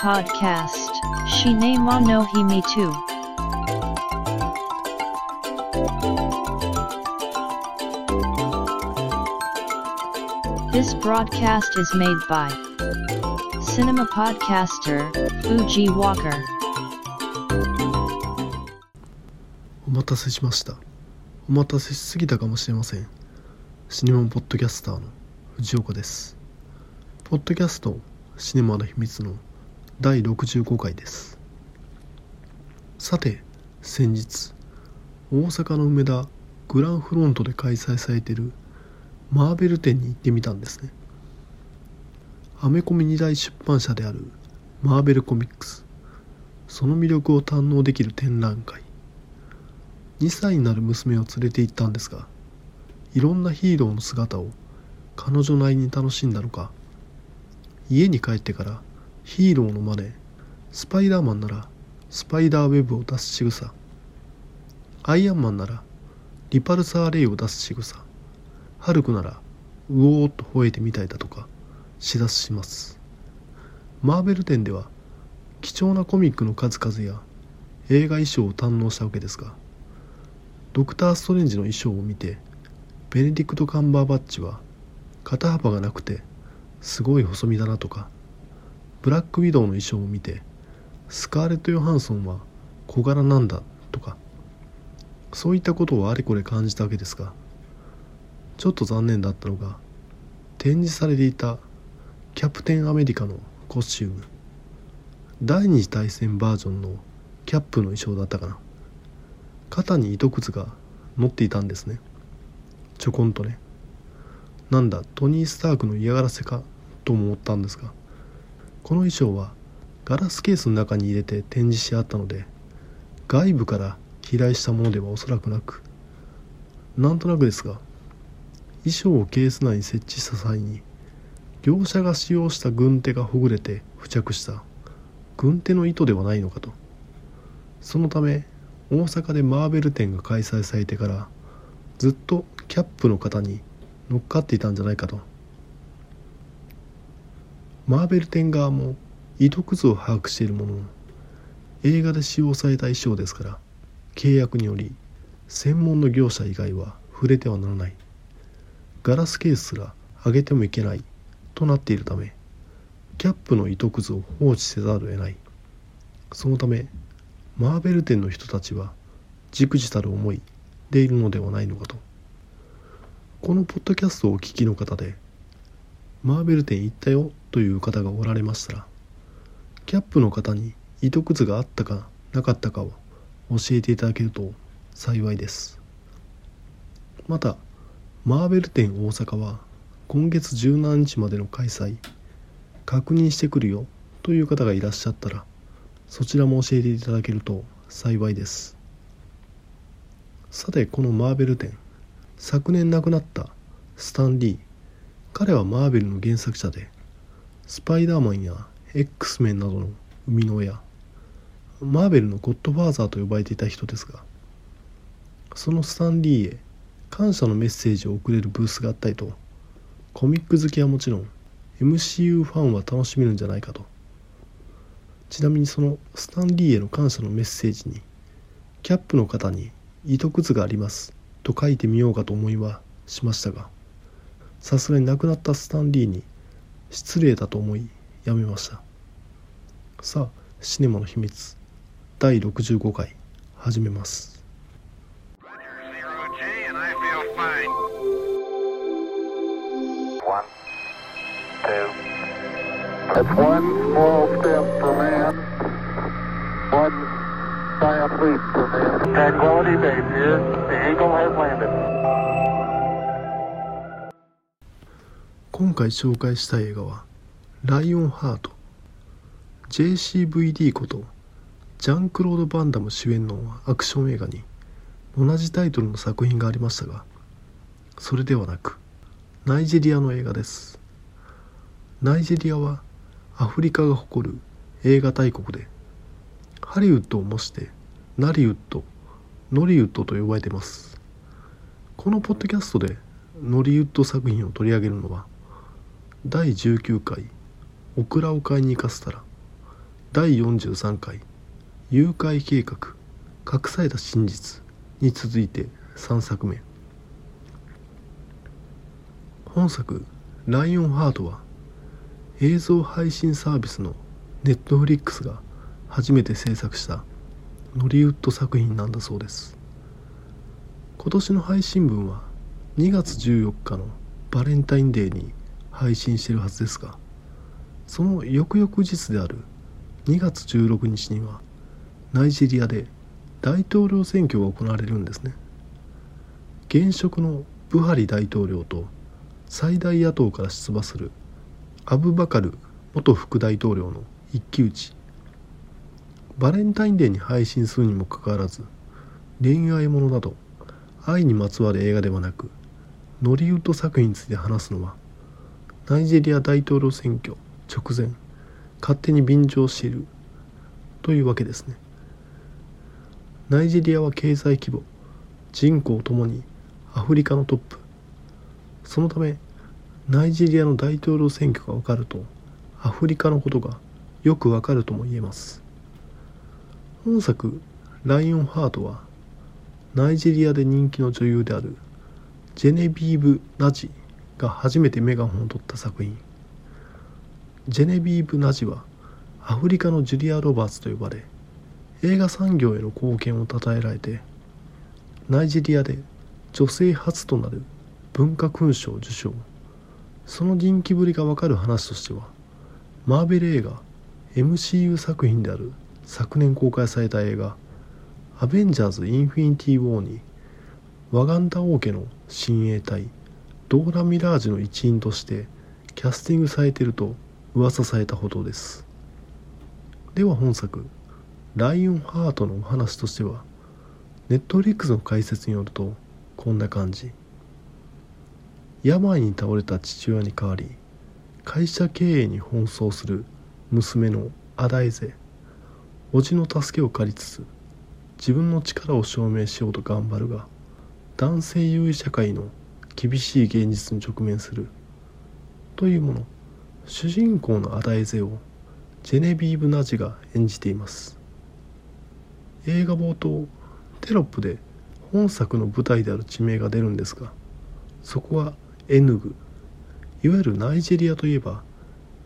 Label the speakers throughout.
Speaker 1: Podcast Shinema no Himi too. This broadcast is made by Cinema Podcaster Fuji Walker.
Speaker 2: お待たせしましたお待たせしすぎたかもしれませんシネマポッドキャスターの藤岡ですポッドキャストシネマの秘密の第65回です。さて先日大阪の梅田グランフロントで開催されているマーベル展に行ってみたんですね。アメコミ二大出版社であるマーベルコミックス。その魅力を堪能できる展覧会。2歳になる娘を連れて行ったんですがいろんなヒーローの姿を彼女なりに楽しんだのか家に帰ってからヒーローの真似スパイダーマンならスパイダーウェブを出す仕草。アイアンマンならリパルサーレイを出す仕草。ハルクならうおーっと吠えてみたいだとかしだします。マーベル展では貴重なコミックの数々や映画衣装を堪能したわけですがドクター・ストレンジの衣装を見てベネディクト・カンバーバッチは肩幅がなくてすごい細身だなとかブラック・ウィドウの衣装を見てスカーレット・ヨハンソンは小柄なんだとかそういったことをあれこれ感じたわけですがちょっと残念だったのが展示されていたキャプテンアメリカのコスチューム第二次大戦バージョンのキャップの衣装だったかな。肩に糸くずが乗っていたんですね。ちょこんとね。なんだトニー・スタークの嫌がらせかとも思ったんですがこの衣装はガラスケースの中に入れて展示してあったので外部から飛来したものではおそらくなくなんとなくですが衣装をケース内に設置した際に業者が使用した軍手がほぐれて付着した軍手の糸ではないのかと。そのため大阪でマーベル展が開催されてからずっとキャップの型に乗っかっていたんじゃないかと。マーベル展側も糸くずを把握しているもの。の映画で使用された衣装ですから契約により専門の業者以外は触れてはならない。ガラスケースすら上げてもいけないとなっているためキャップの糸くずを放置せざるを得ない。そのためマーベル店の人たちはじくじたる思いでいるのではないのかと。このポッドキャストをお聞きの方でマーベル店行ったよという方がおられましたらキャップの方に糸くずがあったかなかったかを教えていただけると幸いです。またマーベル展大阪は今月17日までの開催確認してくるよという方がいらっしゃったらそちらも教えていただけると幸いです。さてこのマーベル展昨年亡くなったスタンリー。彼はマーベルの原作者でスパイダーマンや X メンなどの生みの親マーベルのゴッドファーザーと呼ばれていた人ですがそのスタンリーへ感謝のメッセージを送れるブースがあったりとコミック好きはもちろん MCU ファンは楽しめるんじゃないかと。ちなみにそのスタンリーへの感謝のメッセージにキャップの方に糸くずがありますと書いてみようかと思いはしましたがさすがに亡くなったスタンリーに失礼だと思いやめました。さあシネマの秘密。第65回始めます。今回紹介した映画は「ライオンハート」JCVD ことジャンクロード・バンダム主演のアクション映画に同じタイトルの作品がありましたがそれではなくナイジェリアの映画です。ナイジェリアはアフリカが誇る映画大国でハリウッドを模してナリウッドノリウッドと呼ばれています。このポッドキャストでノリウッド作品を取り上げるのは第19回オクラを買いに行かせたら第43回誘拐計画隠された真実に続いて3作目。本作「ライオンハート」は映像配信サービスのネットフリックスが初めて制作したノリウッド作品なんだそうです。今年の配信分は2月14日のバレンタインデーに配信しているはずですがその翌々日である2月16日にはナイジェリアで大統領選挙が行われるんですね。現職のブハリ大統領と最大野党から出馬するアブバカル元副大統領の一騎打ち。バレンタインデーに配信するにもかかわらず恋愛ものなど愛にまつわる映画ではなくノリウッド作品について話すのはナイジェリア大統領選挙直前勝手に便乗しているというわけですね。ナイジェリアは経済規模人口ともにアフリカのトップ。そのためナイジェリアの大統領選挙が分かるとアフリカのことがよくわかるとも言えます。本作「ライオンハート」はナイジェリアで人気の女優であるジェネビーブ・ナジが初めてメガホンを取った作品。ジェネビーブ・ナジはアフリカのジュリア・ロバーツと呼ばれ映画産業への貢献を称えられてナイジェリアで女性初となる文化勲章受賞その人気ぶりがわかる話としてはマーベル映画 MCU 作品である昨年公開された映画「アベンジャーズ・インフィニティ・ウォー」にワガンダ王家の親衛隊ドーラ・ミラージュの一員としてキャスティングされていると噂されたほどです。では本作「ライオンハート」のお話としてはネットフリックスの解説によるとこんな感じ。病に倒れた父親に代わり会社経営に奔走する娘のアダイゼ叔父の助けを借りつつ自分の力を証明しようと頑張るが男性優位社会の厳しい現実に直面する。というもの。主人公のアダイゼをジェネビーブ・ナジが演じています。映画冒頭テロップで本作の舞台である地名が出るんですがそこはエヌグ。いわゆるナイジェリアといえば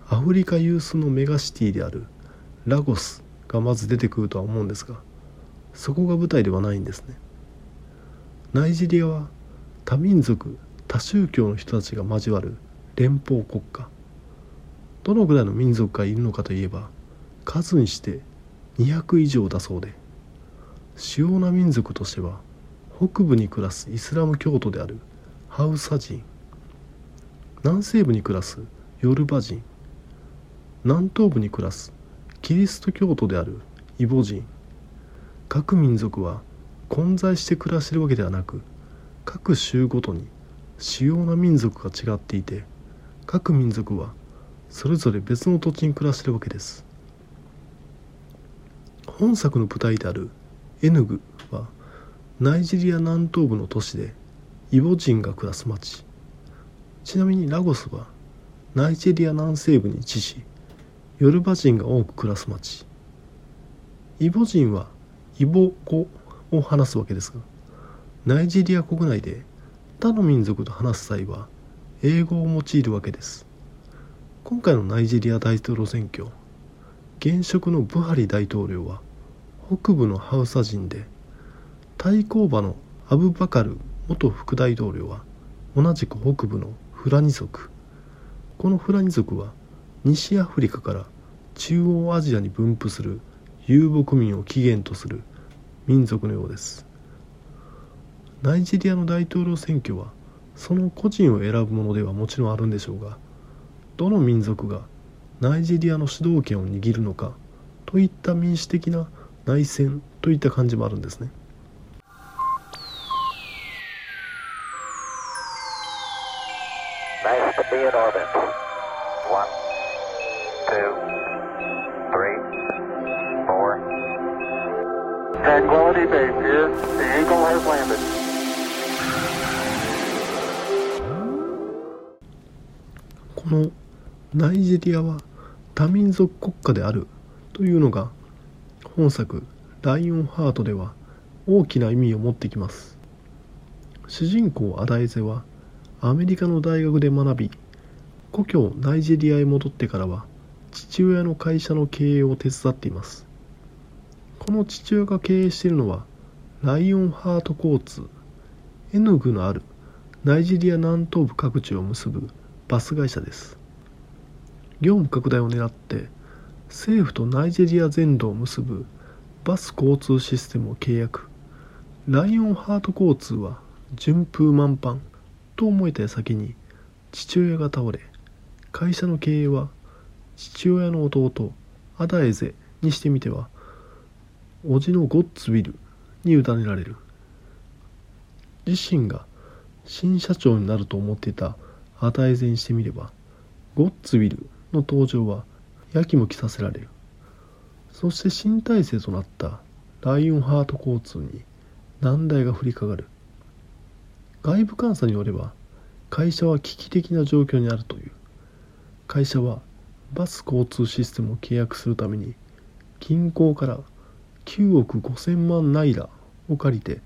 Speaker 2: アフリカ有数のメガシティであるラゴスがまず出てくるとは思うんですがそこが舞台ではないんですね。ナイジェリアは多民族多宗教の人たちが交わる連邦国家。どのぐらいの民族がいるのかといえば数にして200以上だそうで。主要な民族としては北部に暮らすイスラム教徒であるハウサ人。南西部に暮らすヨルバ人。南東部に暮らすキリスト教徒であるイボ人。各民族は混在して暮らしているわけではなく各州ごとに主要な民族が違っていて各民族はそれぞれ別の土地に暮らしているわけです。本作の舞台であるエヌグはナイジェリア南東部の都市でイボ人が暮らす町ちなみにラゴスはナイジェリア南西部に位置しヨルバ人が多く暮らす町イボ人はイボ語を話すわけですがナイジェリア国内で他の民族と話す際は英語を用いるわけです。今回のナイジェリア大統領選挙現職のブハリ大統領は北部のハウサ人で対抗馬のアブバカル元副大統領は同じく北部のフラニ族。このフラニ族は西アフリカから中央アジアに分布する遊牧民を起源とする民族のようです。ナイジェリアの大統領選挙はその個人を選ぶものではもちろんあるんでしょうがどの民族がナイジェリアの主導権を握るのかといった民主的な内戦といった感じもあるんですね。
Speaker 3: Nice
Speaker 2: のナイジェリアは多民族国家であるというのが本作「ライオンハート」では大きな意味を持ってきます。主人公アダエゼはアメリカの大学で学び故郷ナイジェリアへ戻ってからは父親の会社の経営を手伝っています。この父親が経営しているのはライオンハート交通エヌグのあるナイジェリア南東部各地を結ぶバス会社です。業務拡大を狙って政府とナイジェリア全土を結ぶバス交通システムを契約。ライオンハート交通は順風満帆と思えた矢先に父親が倒れ会社の経営は父親の弟アダエゼにしてみては叔父のゴッツウィルに委ねられる。自身が新社長になると思っていたアダエゼにしてみればゴッツウィルの登場はやきもきさせられる。そして新体制となったライオンハート交通に難題が降りかかる。外部監査によれば会社は危機的な状況にあるという。会社はバス交通システムを契約するために銀行から9億5000万ナイラを借りて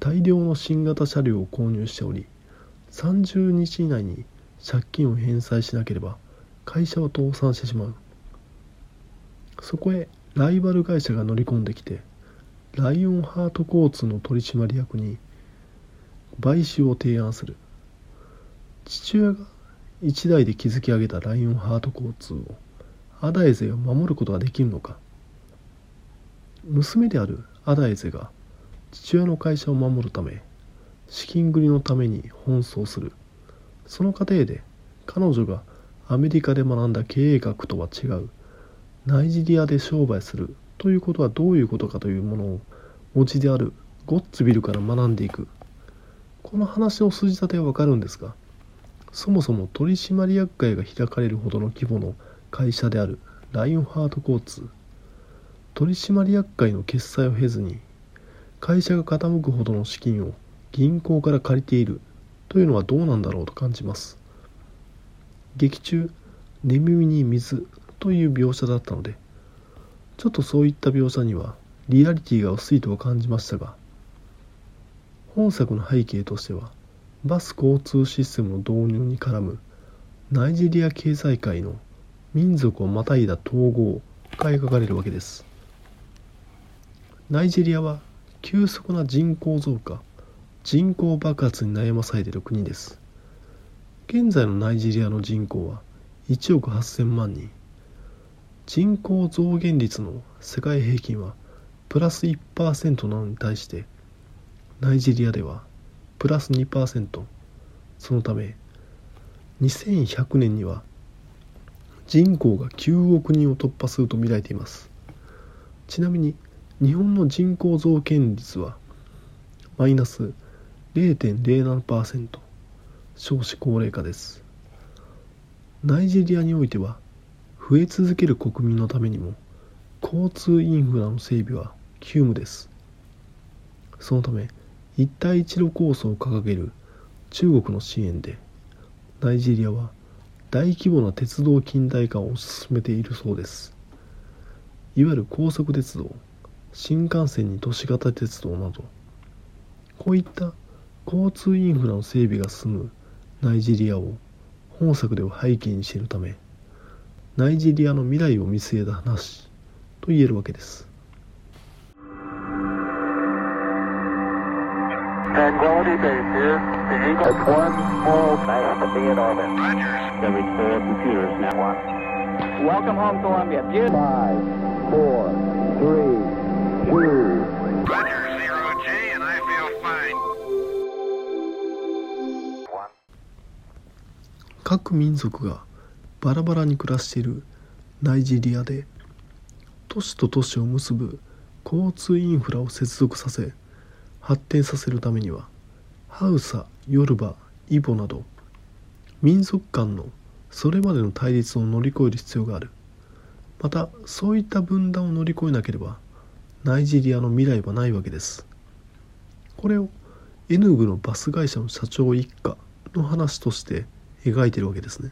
Speaker 2: 大量の新型車両を購入しており30日以内に借金を返済しなければ会社は倒産してしまう。そこへライバル会社が乗り込んできてライオンハート交通の取締役に買収を提案する。父親が一代で築き上げたライオンハート交通をアダエゼは守ることができるのか。娘であるアダエゼが父親の会社を守るため資金繰りのために奔走する。その過程で彼女がアメリカで学んだ経営学とは違う。ナイジェリアで商売する。ということはどういうことかというものをおじであるゴッツビルから学んでいく。この話の筋立てはわかるんですがそもそも取締役会が開かれるほどの規模の会社であるライオンハート交通。取締役会の決裁を経ずに会社が傾くほどの資金を銀行から借りているというのはどうなんだろうと感じます。劇中「寝耳に水」という描写だったのでちょっとそういった描写にはリアリティが薄いとは感じましたが本作の背景としてはバス交通システムの導入に絡むナイジェリア経済界の民族をまたいだ統合が描かれるわけです。ナイジェリアは急速な人口増加人口爆発に悩まされている国です。現在のナイジェリアの人口は1億8000万人。人口増減率の世界平均はプラス1%なのに対してナイジェリアではプラス2%そのため2100年には人口が9億人を突破すると見られています。ちなみに日本の人口増減率はマイナス0.07%少子高齢化です。ナイジェリアにおいては増え続ける国民のためにも交通インフラの整備は急務です。そのため一帯一路構想を掲げる中国の支援でナイジェリアは大規模な鉄道近代化を進めているそうです。いわゆる高速鉄道新幹線に都市型鉄道などこういった交通インフラの整備が進むナイジェリアを本作では背景にしているためナイジェリアの未来を見据えた話と言えるわけです。
Speaker 3: Welcome home, Columbia. Five, four, three, two,
Speaker 4: Roger.
Speaker 2: 各民族がバラバラに暮らしているナイジェリアで都市と都市を結ぶ交通インフラを接続させ発展させるためにはハウサヨルバイボなど民族間のそれまでの対立を乗り越える必要がある。またそういった分断を乗り越えなければナイジェリアの未来はないわけです。これをエヌグのバス会社の社長一家の話として描いてるわけですね。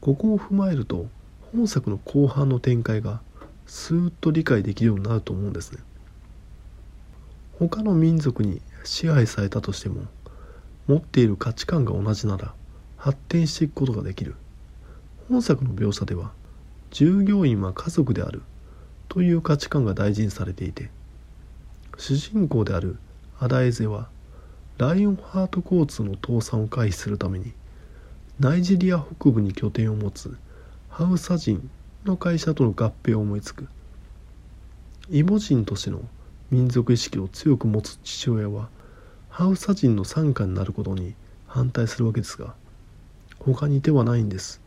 Speaker 2: ここを踏まえると本作の後半の展開がスーッと理解できるようになると思うんですね。他の民族に支配されたとしても持っている価値観が同じなら発展していくことができる。本作の描写では従業員は家族であるという価値観が大事にされていて主人公であるアダエゼはライオンハート交通の倒産を回避するためにナイジェリア北部に拠点を持つハウサ人の会社との合併を思いつく。イボ人としての民族意識を強く持つ父親はハウサ人の傘下になることに反対するわけですが他に手はないんです。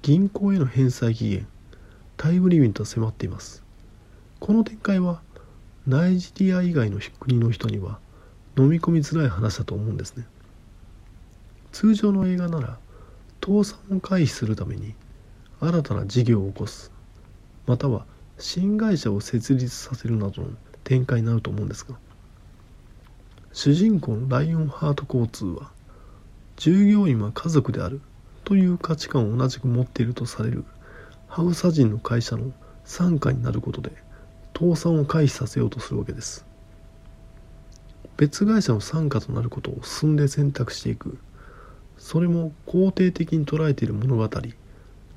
Speaker 2: 銀行への返済期限タイムリミットは迫っています。この展開はナイジェリア以外の国の人には飲み込みづらい話だと思うんですね。通常の映画なら倒産を回避するために新たな事業を起こすまたは新会社を設立させるなどの展開になると思うんですが主人公のライオンハート交通は従業員は家族であるという価値観を同じく持っているとされるハウサ人の会社の傘下になることで倒産を回避させようとするわけです別会社の傘下となることを進んで選択していく。それも肯定的に捉えている物語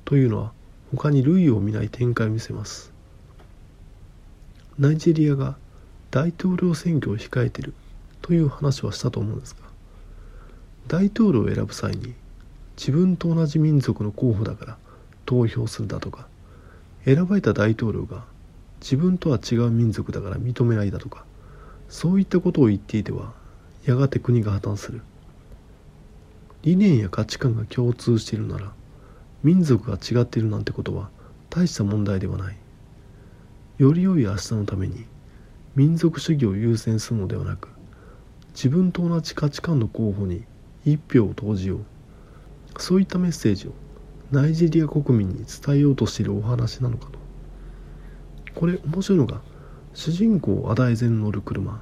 Speaker 2: というのは他に類を見ない展開を見せます。ナイジェリアが大統領選挙を控えているという話はしたと思うんですが大統領を選ぶ際に自分と同じ民族の候補だから投票するだとか選ばれた大統領が自分とは違う民族だから認めないだとかそういったことを言っていてはやがて国が破綻する。理念や価値観が共通しているなら民族が違っているなんてことは大した問題ではない。より良い明日のために民族主義を優先するのではなく自分と同じ価値観の候補に一票を投じよう。そういったメッセージをナイジェリア国民に伝えようとしているお話なのかと。これ面白いのが主人公アダイゼン乗る車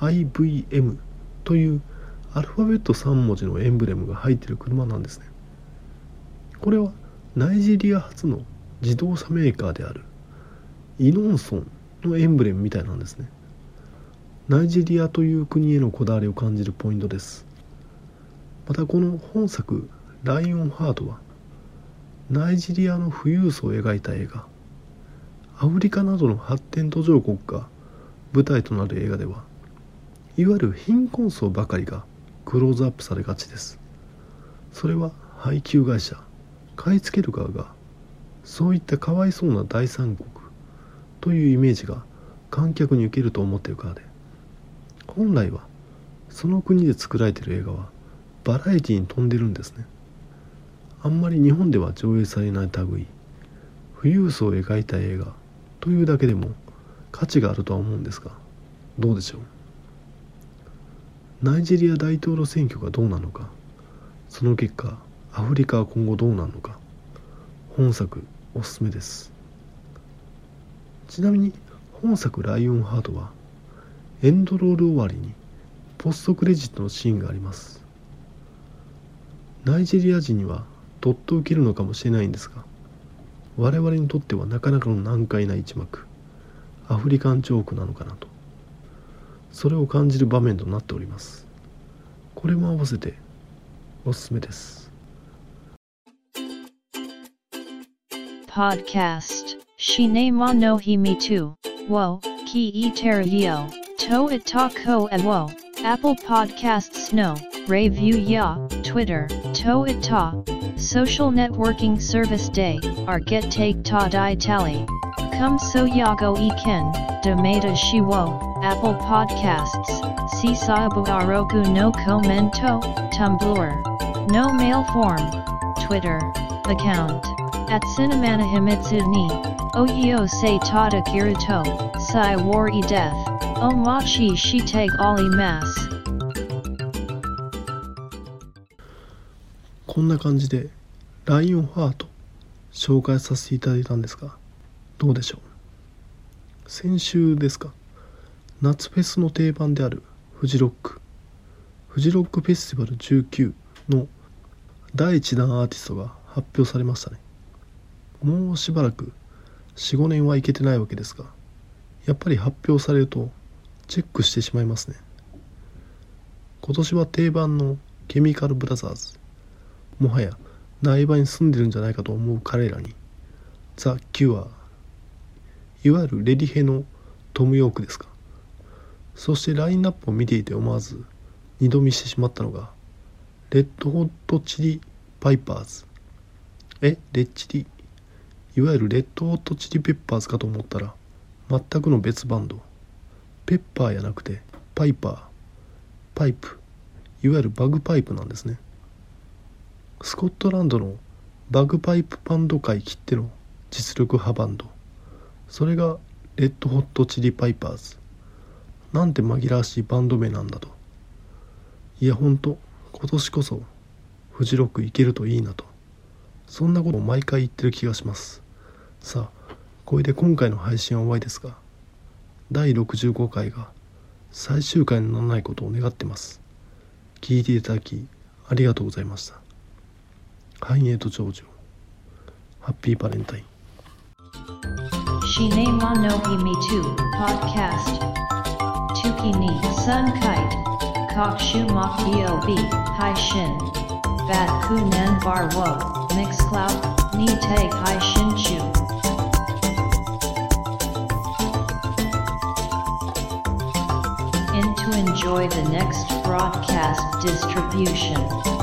Speaker 2: IVM というアルファベット3文字のエンブレムが入ってる車なんですね。これはナイジェリア初の自動車メーカーであるイノンソンのエンブレムみたいなんですね。ナイジェリアという国へのこだわりを感じるポイントです。またこの本作「ライオンハート」はナイジェリアの富裕層を描いた映画。アフリカなどの発展途上国が舞台となる映画ではいわゆる貧困層ばかりがクローズアップされがちです。それは配給会社買い付ける側がそういったかわいそうな第三国というイメージが観客に受けると思っているからで。本来はその国で作られている映画はバラエティに富んでるんですね。あんまり日本では上映されない類富裕層を描いた映画というだけでも価値があるとは思うんですがどうでしょう？ナイジェリア大統領選挙がどうなのか。その結果アフリカは今後どうなるのか。本作おすすめです。ちなみに本作「ライオンハート」はエンドロール終わりにポストクレジットのシーンがあります。ナイジェリア人にはどっと受けるのかもしれないんですが我々にとってはなかなかの難解な一幕。アフリカンチョークなのかなと。それを感じる場面となっておりますこれも合わせておすすめです
Speaker 1: Podcast Shine mo no himi tu wo ki e terio to ita ko a wo.Apple Podcasts no review ya Twitter to ita Social networking service day are get take ta di tally Come so yago e ken demata shiwo Apple Podcasts Sisabu aroku no commento Tumblr no mail form Twitter account at Cinemana Himitsu ni Oyo se tada kiruto Sai war e death Omachi shiteg ali mas
Speaker 2: こんな感じでライオンハート紹介させていただいたんですがどうでしょう先週ですか 夏フェスの定番であるフジロック。フジロックフェスティバル19の第1弾アーティストが発表されましたね。もうしばらく45年はいけてないわけですがやっぱり発表されるとチェックしてしまいますね。今年は定番のケミカルブラザーズ。もはや苗場に住んでるんじゃないかと思う彼らにザ・キュアいわゆるレディヘのトム・ヨークですか。そしてラインナップを見ていて思わず二度見してしまったのがレッドホットチリパイパーズ。えレッチリ？いわゆるレッドホットチリペッパーズかと思ったら全くの別バンド。ペッパーやなくてパイパー。パイプ。いわゆるバグパイプなんですね。スコットランドのバグパイプバンド界きっての実力派バンド。それがレッドホットチリパイパーズ。なんて紛らわしいバンド名なんだと。いやほんと今年こそフジロックいけるといいなと。そんなことを毎回言ってる気がします。さあこれで今回の配信は終わりですが第65回が最終回にならないことを願ってます。聞いていただきありがとうございました。繁栄と長寿ハッピーバレンタイン。
Speaker 1: Shine wa no himi too, podcast. Tuki ni sun kite. Kokshu mok bob, hai shin. Bat kunan bar wo, mix cloud, ni te hai shin chu. In to enjoy the next broadcast distribution.